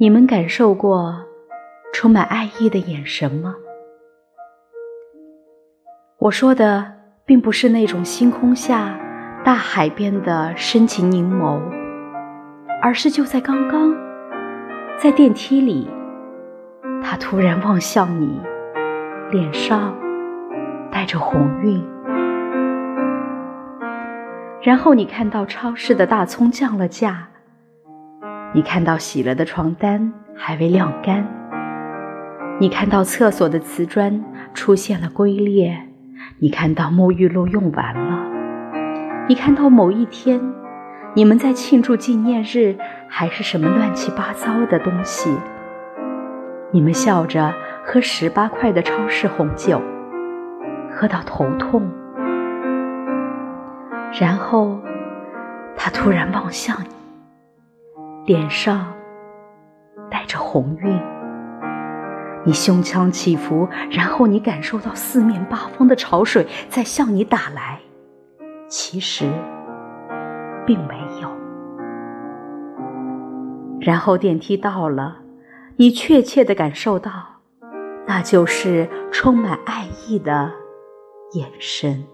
你们感受过充满爱意的眼神吗？我说的并不是那种星空下、大海边的深情凝眸，而是就在刚刚，在电梯里，他突然望向你，脸上带着红晕，然后你看到超市的大葱降了价，你看到洗了的床单还未晾干，你看到厕所的瓷砖出现了龟裂。你看到沐浴露用完了，你看到某一天，你们在庆祝纪念日，还是什么乱七八糟的东西？你们笑着喝十八块的超市红酒，喝到头痛，然后他突然望向你，脸上带着红晕。你胸腔起伏，然后你感受到四面八方的潮水在向你打来，其实并没有。然后电梯到了，你确切的感受到，那就是充满爱意的眼神。